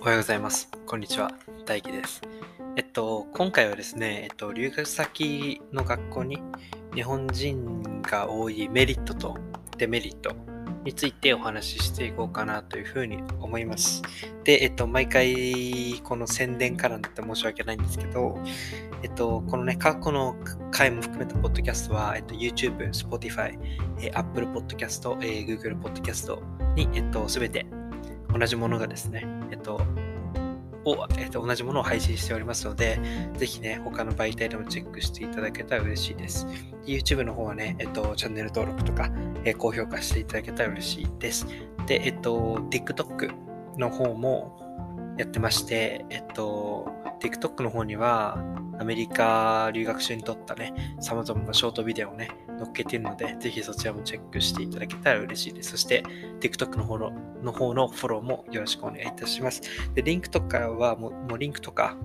おはようございます。こんにちは。大輝です。えっと、今回はですね、えっと、留学先の学校に日本人が多いメリットとデメリットについてお話ししていこうかなというふうに思います。で、えっと、毎回この宣伝からなって申し訳ないんですけど、えっと、このね、過去の回も含めたポッドキャストは、えっと、YouTube、Spotify、えー Apple Podcast、えー Google Podcast に、えっと、すべて同じものがですね、えっと、を、えっと、同じものを配信しておりますので、ぜひね、他の媒体でもチェックしていただけたら嬉しいです。YouTube の方はね、えっと、チャンネル登録とか、え高評価していただけたら嬉しいです。で、えっと、TikTok の方もやってまして、えっと、TikTok の方には、アメリカ留学中に撮ったね、様々なショートビデオをね、載っけてるので、ぜひそちらもチェックしていただけたら嬉しいです。そして、TikTok の方のの方のフォローもよろしくお願いいたします。で、リンクとかはもう、もうリンクとか、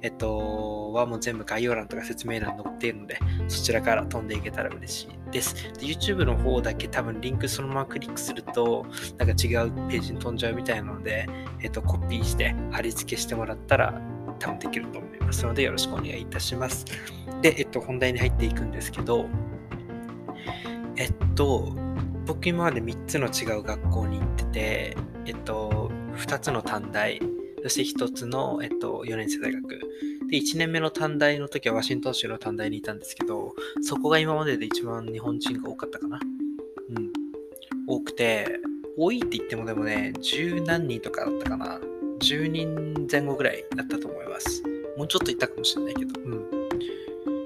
えっと、はもう全部概要欄とか説明欄に載っているので、そちらから飛んでいけたら嬉しいです。で、YouTube の方だけ多分リンクそのままクリックすると、なんか違うページに飛んじゃうみたいなので、えっと、コピーして貼り付けしてもらったら多分できると思いますので、よろしくお願いいたします。で、えっと、本題に入っていくんですけど、えっと、僕今まで3つの違う学校に行ってて、えっと、2つの短大、そして1つの、えっと、4年生大学。で、1年目の短大の時はワシントン州の短大にいたんですけど、そこが今までで一番日本人が多かったかな。うん。多くて、多いって言ってもでもね、十何人とかだったかな。10人前後ぐらいだったと思います。もうちょっといたかもしれないけど。うん。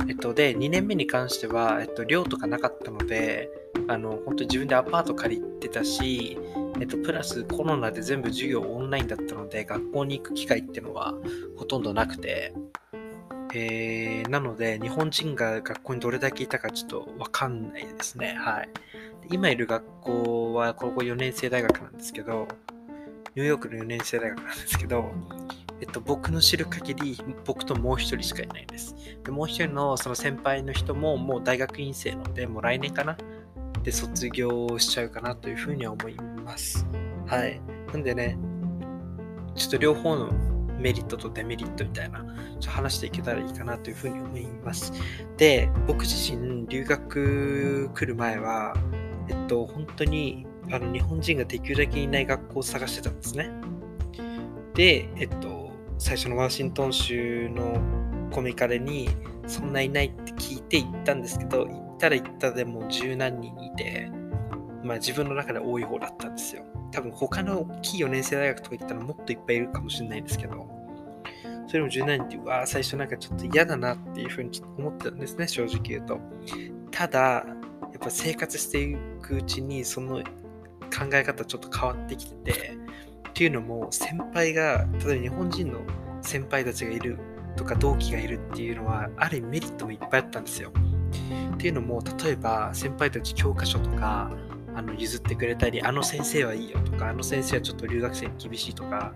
えっと、で、2年目に関しては、えっと、寮とかなかったので、あの、本当に自分でアパート借りてたし、えっと、プラスコロナで全部授業オンラインだったので、学校に行く機会っていうのはほとんどなくて、えー、なので、日本人が学校にどれだけいたかちょっとわかんないですね。はい。今いる学校は高校4年生大学なんですけど、ニューヨークの4年生大学なんですけど、えっと、僕の知る限り、僕ともう一人しかいないです。でもう一人のその先輩の人ももう大学院生なので、もう来年かな？で卒業しちゃうかなというふうには思います。はい。なんでね、ちょっと両方のメリットとデメリットみたいな、ちょ話していけたらいいかなというふうに思います。で、僕自身、留学来る前は、えっと、本当にあの日本人ができるだけいない学校を探してたんですね。で、えっと、最初のワシントン州のコミカレにそんないないって聞いて行ったんですけど、行ったら行ったでもう十何人いて、まあ自分の中で多い方だったんですよ。多分他の大きい4年生大学とか行ったらもっといっぱいいるかもしれないんですけど、それも十何人って、うわ最初なんかちょっと嫌だなっていうふうに思ってたんですね、正直言うと。ただ、やっぱ生活していくうちにその考え方ちょっと変わってきてて、っていうのも先輩が、例えば日本人の先輩たちがいるとか同期がいるっていうのは、ある意味メリットもいっぱいあったんですよ。っていうのも、例えば先輩たち教科書とかあの譲ってくれたり、あの先生はいいよとか、あの先生はちょっと留学生に厳しいとか、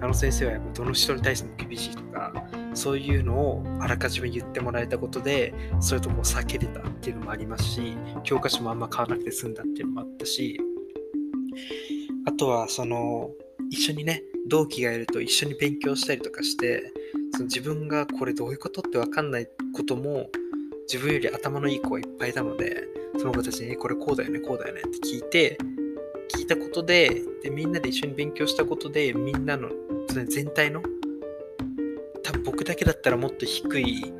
あの先生はやっぱどの人に対しても厳しいとか、そういうのをあらかじめ言ってもらえたことで、そういうとこを避けれたっていうのもありますし、教科書もあんま買わなくて済んだっていうのもあったし、あとはその一緒にね同期がいると一緒に勉強したりとかしてその自分がこれどういうことって分かんないことも自分より頭のいい子がいっぱいいたのでその子たちにこれこうだよねこうだよねって聞いて聞いたことででみんなで一緒に勉強したことでみんなのその全体の多分僕だけだったらもっと低い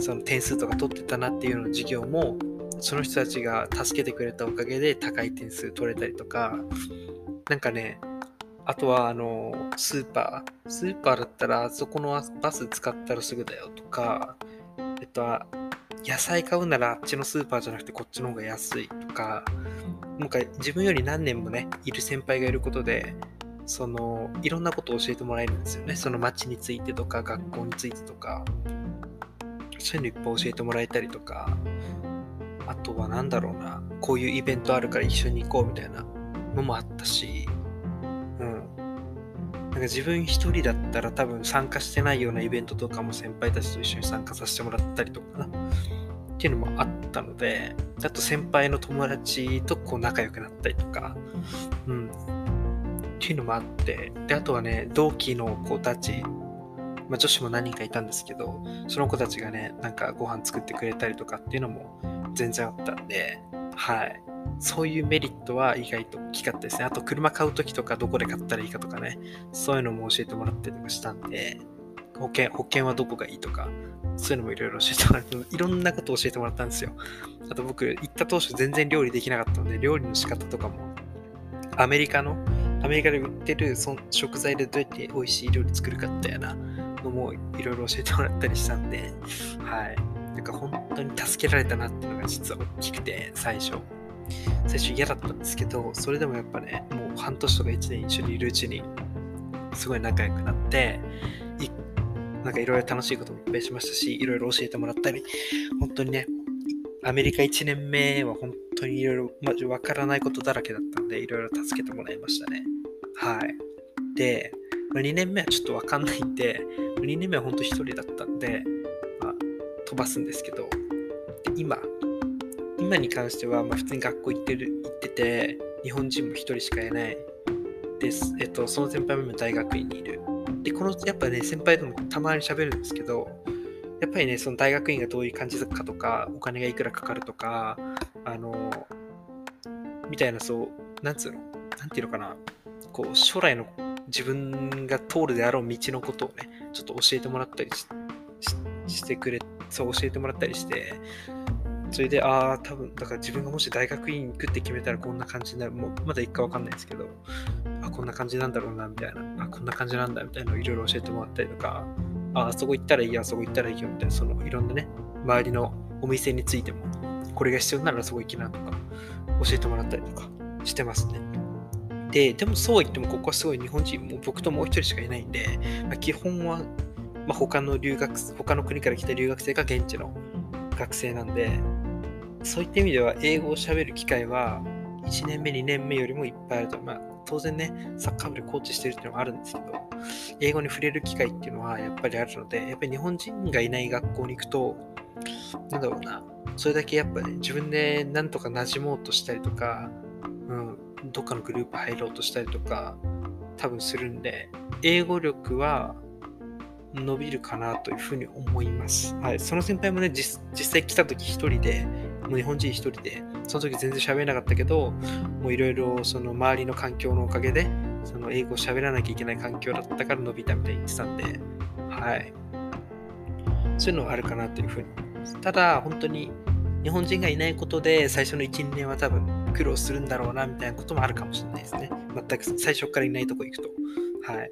その点数とか取ってたなっていうような授業もその人たちが助けてくれたおかげで高い点数取れたりとかなんかね、あとはあの、スーパー。スーパーだったら、あそこのバス使ったらすぐだよとか、えっと、野菜買うならあっちのスーパーじゃなくてこっちの方が安いとか、なんか自分より何年もね、いる先輩がいることで、その、いろんなことを教えてもらえるんですよね。その街についてとか、学校についてとか、そういうのいっぱい教えてもらえたりとか、あとはなんだろうな、こういうイベントあるから一緒に行こうみたいなのもあったし、か自分一人だったら多分参加してないようなイベントとかも先輩たちと一緒に参加させてもらったりとかな。っていうのもあったので、あと先輩の友達とこう仲良くなったりとか、うん。っていうのもあって、で、あとはね、同期の子たち、まあ、女子も何人かいたんですけど、その子たちがね、なんかご飯作ってくれたりとかっていうのも全然あったんで、はい。そういうメリットは意外と大きかったですね。あと、車買うときとか、どこで買ったらいいかとかね、そういうのも教えてもらったりとかしたんで、保険、保険はどこがいいとか、そういうのもいろいろ教えてもらって、いろんなことを教えてもらったんですよ。あと僕、行った当初全然料理できなかったので、料理の仕方とかも、アメリカの、アメリカで売ってるその食材でどうやって美味しい料理作るかっていうようなのもいろいろ教えてもらったりしたんで、はい。なんか本当に助けられたなっていうのが実は大きくて、最初。最初嫌だったんですけど、それでもやっぱね、もう半年とか1年一緒にいるうちに、すごい仲良くなって、なんかいろいろ楽しいこともいっぱいしましたし、いろいろ教えてもらったり、本当にね、アメリカ1年目は本当にいろいろ、まわからないことだらけだったんで、いろいろ助けてもらいましたね。はい。で、ま2年目はちょっとわかんないんで、2年目は本当1人だったんで、まあ、飛ばすんですけど、今、今に関しては、まあ、普通に学校行ってる、行ってて、日本人も1人しかいないです。えっと、その先輩も大学院にいる。で、この、やっぱね、先輩ともたまに喋るんですけど、やっぱりね、その大学院がどういう感じかとか、お金がいくらかかるとか、あの、みたいな、そう、なんつうの、なんていうのかな、こう、将来の自分が通るであろう道のことをね、ちょっと教えてもらったりしてくれ、そう教えてもらったりして、それで、ああ、多分、だから自分がもし大学院行くって決めたらこんな感じになる。もうまだ一回わかんないですけど、あ、こんな感じなんだろうな、みたいな。あ、こんな感じなんだ、みたいなのをいろいろ教えてもらったりとか、あ、あそこ行ったらいいよ、あそこ行ったらいいよ、みたいな、そのいろんなね、周りのお店についても、これが必要ならそこ行きなとか、教えてもらったりとかしてますね。で、でもそう言っても、ここはすごい日本人、もう僕ともう一人しかいないんで、まあ、基本は、まあ、他の留学、他の国から来た留学生が現地の学生なんで、そういった意味では英語を喋る機会は1年目、2年目よりもいっぱいあると。まあ、当然ね、サッカー部でコーチしてるっていうのがあるんですけど、英語に触れる機会っていうのはやっぱりあるので、やっぱり日本人がいない学校に行くと、なんだろうな、それだけやっぱね、自分でなんとか馴染もうとしたりとか、うん、どっかのグループ入ろうとしたりとか、多分するんで、英語力は伸びるかなというふうに思います。はい、その先輩もね、実際来た時一人で、もう日本人一人で、その時全然喋れなかったけど、もういろいろその周りの環境のおかげで、その英語を喋らなきゃいけない環境だったから伸びたみたいに言ってたんで、はい。そういうのはあるかなというふうに思います。ただ、本当に日本人がいないことで、最初の1、2年は多分苦労するんだろうな、みたいなこともあるかもしれないですね。全く最初からいないとこ行くと。はい。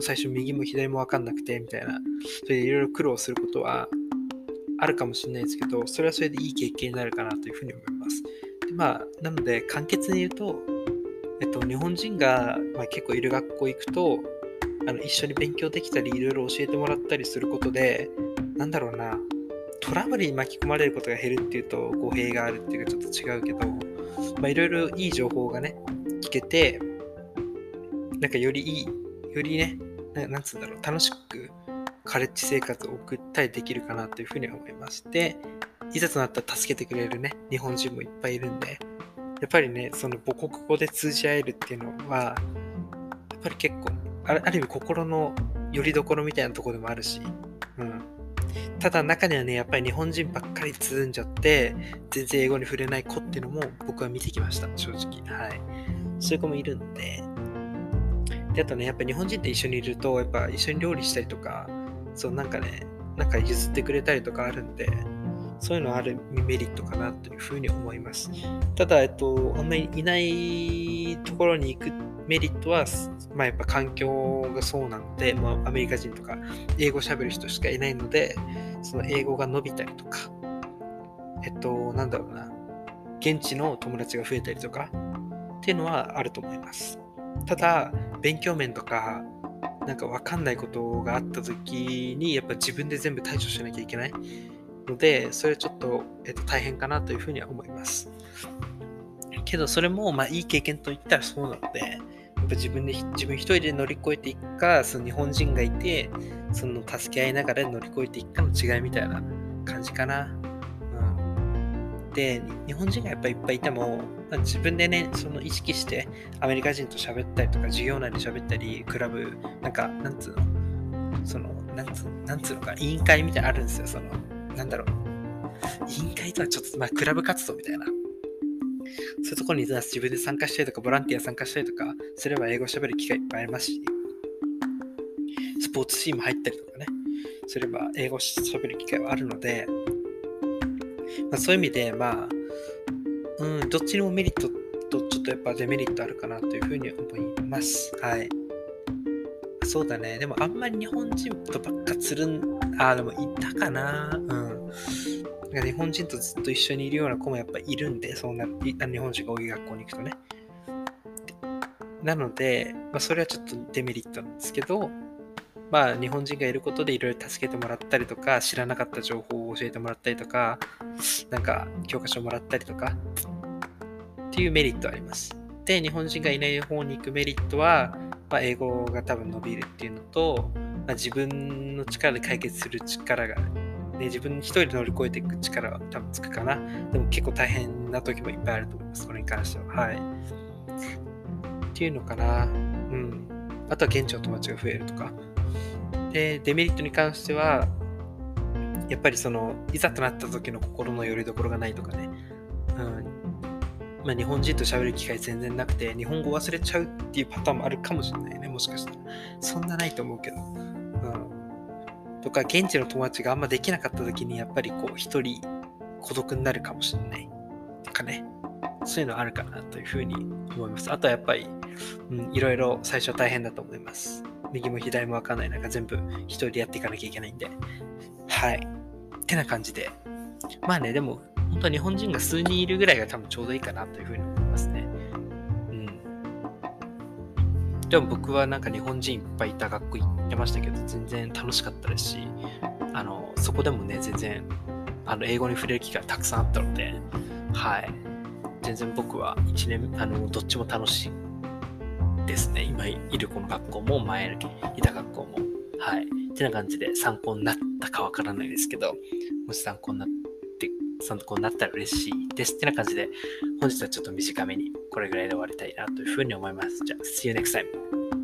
最初右も左も分かんなくて、みたいな。それでいろいろ苦労することはあるかもしれないですけど、それはそれでいい経験になるかなというふうに思います。でまあ、なので、簡潔に言うと、えっと、日本人が、まあ、結構いる学校行くと、あの一緒に勉強できたり、いろいろ教えてもらったりすることで、なんだろうな、トラブルに巻き込まれることが減るっていうと語弊があるっていうかちょっと違うけど、まあ、いろいろいい情報がね、聞けて、なんかよりいい、よりね、なんつうんだろう、楽しくカレッジ生活を送ったりできるかなというふうに思いまして、いざとなったら助けてくれるね、日本人もいっぱいいるんで、やっぱりね、その母国語で通じ合えるっていうのは、やっぱり結構、ある意味心の拠り所みたいなところでもあるし、うん。ただ中にはね、やっぱり日本人ばっかりつんじゃって、全然英語に触れない子っていうのも僕は見てきました、正直。はい。そういう子もいるんで。で、あとね、やっぱ日本人って一緒にいると、やっぱ一緒に料理したりとか、そうなんかね、なんか譲ってくれたりとかあるんで、そういうのあるメリットかなというふうに思います。ただ、えっと、あんまりいないところに行くメリットは、まあやっぱ環境がそうなので、まあアメリカ人とか英語喋る人しかいないので、その英語が伸びたりとか、えっと、なんだろうな、現地の友達が増えたりとかっていうのはあると思います。ただ、勉強面とか、なんか分かんないことがあった時にやっぱ自分で全部対処しなきゃいけない。のでそれはちょっと、えっと、大変かなというふうには思います。けどそれもまあいい経験と言ったらそうなのでやっぱ自分で自分一人で乗り越えていくかその日本人がいてその助け合いながら乗り越えていくかの違いみたいな感じかな、で、日本人がやっぱりいっぱいいても、まあ、自分でね、その意識してアメリカ人と喋ったりとか、授業内で喋ったり、クラブ、なんか、なんつうの、その、なんつなんつうのか、委員会みたいなのあるんですよ、その、なんだろう。委員会とはちょっと、まあ、クラブ活動みたいな。そういうところに自分で参加したりとか、ボランティア参加したりとか、すれば英語喋る機会いっぱいありますし、スポーツチーム入ったりとかね、すれば英語喋る機会はあるので、まあ、そういう意味で、まあ、うん、どっちにもメリットとちょっとやっぱデメリットあるかなというふうに思います。はい。そうだね。でもあんまり日本人とばっかつるん、あ、でもいたかな。うん。日本人とずっと一緒にいるような子もやっぱいるんで、そんな日本人が多い学校に行くとね。なので、まあ、それはちょっとデメリットなんですけど、まあ、日本人がいることでいろいろ助けてもらったりとか、知らなかった情報を教えてもらったりとか、なんか教科書もらったりとか、っていうメリットあります。で、日本人がいない方に行くメリットは、まあ、英語が多分伸びるっていうのと、まあ、自分の力で解決する力が、ね、自分一人で乗り越えていく力は多分つくかな。でも結構大変な時もいっぱいあると思います。これに関しては。はい。っていうのかな。うん。あとは現地の友達が増えるとか。で、デメリットに関しては、やっぱりその、いざとなった時の心の拠り所がないとかね。うん。まあ、日本人と喋る機会全然なくて、日本語忘れちゃうっていうパターンもあるかもしれないね、もしかしたら。そんなないと思うけど。うん。とか、現地の友達があんまできなかった時に、やっぱりこう、一人孤独になるかもしれない。とかね。そういうのあるかなというふうに思います。あとはやっぱり、うん、いろいろ最初大変だと思います。右も左もわかんない中全部一人でやっていかなきゃいけないんで。はい。ってな感じで。まあね、でも、本当日本人が数人いるぐらいが多分ちょうどいいかなというふうに思いますね。うん。でも僕はなんか日本人いっぱいいた学校行ってましたけど、全然楽しかったですし、あの、そこでもね、全然、あの、英語に触れる機会たくさんあったので、はい。全然僕は1年、あの、どっちも楽しいですね。今いるこの学校も、前いた学校も。はい。ってな感じで参考になったかわからないですけど、もし参考になって、さんこうなったら嬉しいです。ってな感じで、本日はちょっと短めにこれぐらいで終わりたいなというふうに思います。じゃあ、See you next time!